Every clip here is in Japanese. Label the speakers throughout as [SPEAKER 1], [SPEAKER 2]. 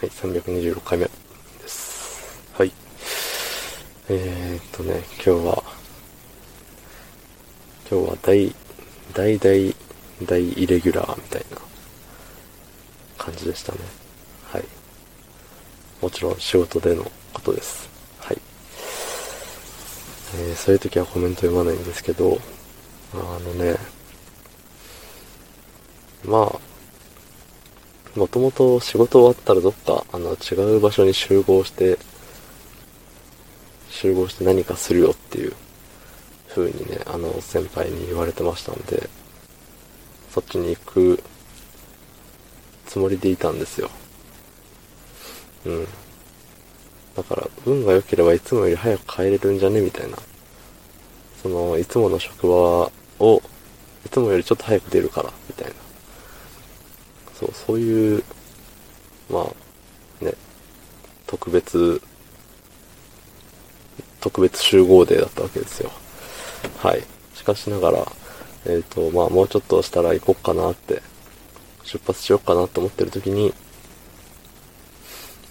[SPEAKER 1] はい、326回目です。はい。えー、っとね、今日は、今日は大、大大大イレギュラーみたいな感じでしたね。はい。もちろん仕事でのことです。はい。えー、そういう時はコメント読まないんですけど、あのね、まあ、もともと仕事終わったらどっか、あの、違う場所に集合して、集合して何かするよっていう風にね、あの、先輩に言われてましたんで、そっちに行くつもりでいたんですよ。うん。だから、運が良ければいつもより早く帰れるんじゃねみたいな。その、いつもの職場を、いつもよりちょっと早く出るから、そう、そういう、まあ、ね、特別、特別集合デーだったわけですよ。はい。しかしながら、えっ、と、まあ、もうちょっとしたら行こっかなって、出発しようかなと思ってる時に、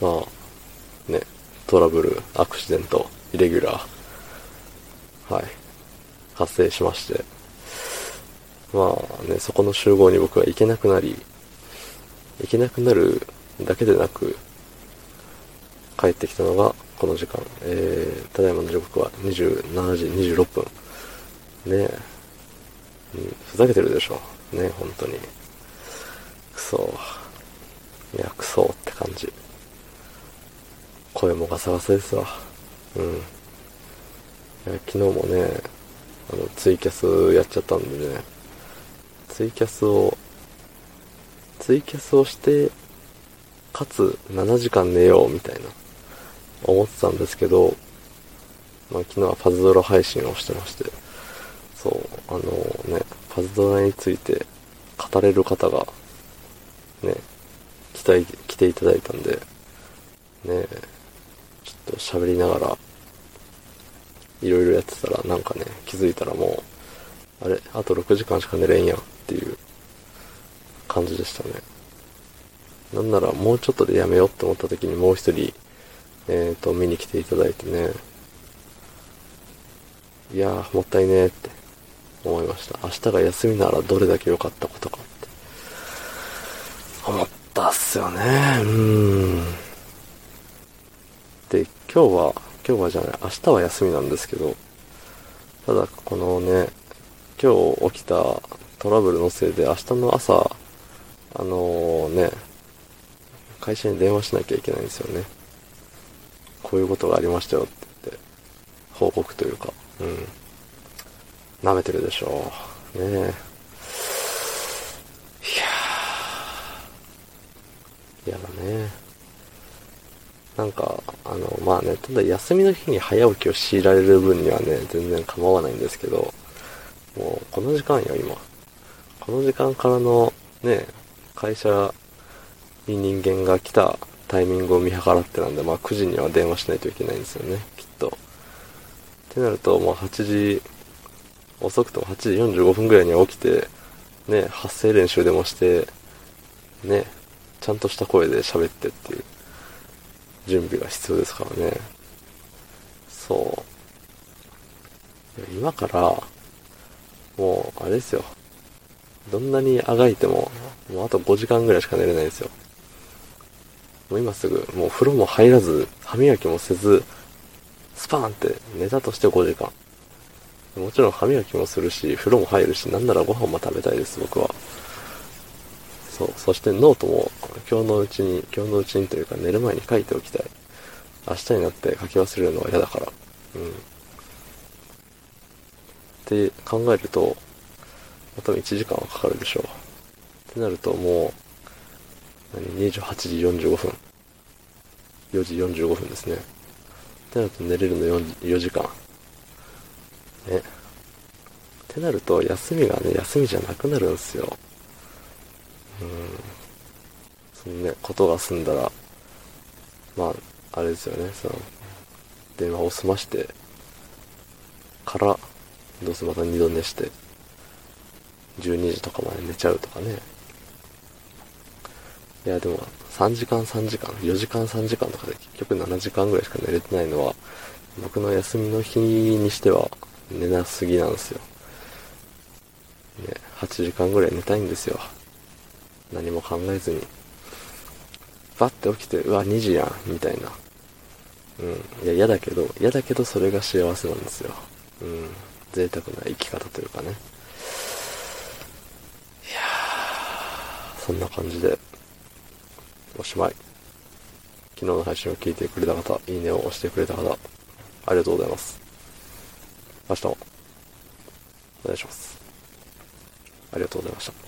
[SPEAKER 1] まあ、ね、トラブル、アクシデント、イレギュラー、はい、発生しまして、まあね、そこの集合に僕は行けなくなり、行けなくなるだけでなく、帰ってきたのがこの時間。えー、ただいまの時刻は27時26分。ねえ、うん、ふざけてるでしょ。ねえ、本当に。くそいや、くそって感じ。声もガサガサですわ。うん。いや昨日もね、あの、ツイキャスやっちゃったんでね、ツイキャスをツイキャスをして、かつ7時間寝ようみたいな、思ってたんですけど、まあ昨日はパズドラ配信をしてまして、そう、あのね、パズドラについて語れる方が、ね、来た、来ていただいたんで、ね、ちょっと喋りながら、いろいろやってたら、なんかね、気づいたらもう、あれ、あと6時間しか寝れんやんっていう感じでしたね。なんならもうちょっとでやめようって思った時にもう一人、えっ、ー、と、見に来ていただいてね。いやー、もったいねーって思いました。明日が休みならどれだけ良かったことかって。思ったっすよね。うん。で、今日は、今日はじゃない、明日は休みなんですけど、ただこのね、今日起きたトラブルのせいで明日の朝、あのね、会社に電話しなきゃいけないんですよね。こういうことがありましたよって言って、報告というか、うん。舐めてるでしょう。ねえ。いやー。嫌だね。なんか、あの、まあね、ただ休みの日に早起きを強いられる分にはね、全然構わないんですけど、もう、この時間よ、今。この時間からの、ね、会社に人間が来たタイミングを見計らってなんで、まあ9時には電話しないといけないんですよね、きっと。ってなると、もう8時、遅くとも8時45分ぐらいには起きて、ね、発声練習でもして、ね、ちゃんとした声で喋ってっていう準備が必要ですからね。そう。今から、もう、あれですよ。どんなにあがいても、もうあと5時間ぐらいしか寝れないんですよ。もう今すぐ、もう風呂も入らず、歯磨きもせず、スパーンって寝たとして5時間。もちろん歯磨きもするし、風呂も入るし、なんならご飯も食べたいです、僕は。そう。そしてノートも、今日のうちに、今日のうちにというか寝る前に書いておきたい。明日になって書き忘れるのは嫌だから。うん。って考えると、多分1時間はかかるでしょう。ってなるともう、何、28時45分。4時45分ですね。ってなると寝れるの 4, 4時間。ね。ってなると、休みがね、休みじゃなくなるんですよ。うん。そのね、ことが済んだら、まあ、あれですよね、その、電話を済まして、から、どうせまた二度寝して、12時とかまで寝ちゃうとかね。いや、でも、3時間3時間、4時間3時間とかで結局7時間ぐらいしか寝れてないのは、僕の休みの日にしては寝なすぎなんですよ。ね、8時間ぐらい寝たいんですよ。何も考えずに。バッて起きて、うわ、2時やん、みたいな。うん。いや、嫌だけど、嫌だけどそれが幸せなんですよ。うん。贅沢な生き方というかね。いやー、そんな感じで、おしまい。昨日の配信を聞いてくれた方、いいねを押してくれた方、ありがとうございます。明日も、お願いします。ありがとうございました。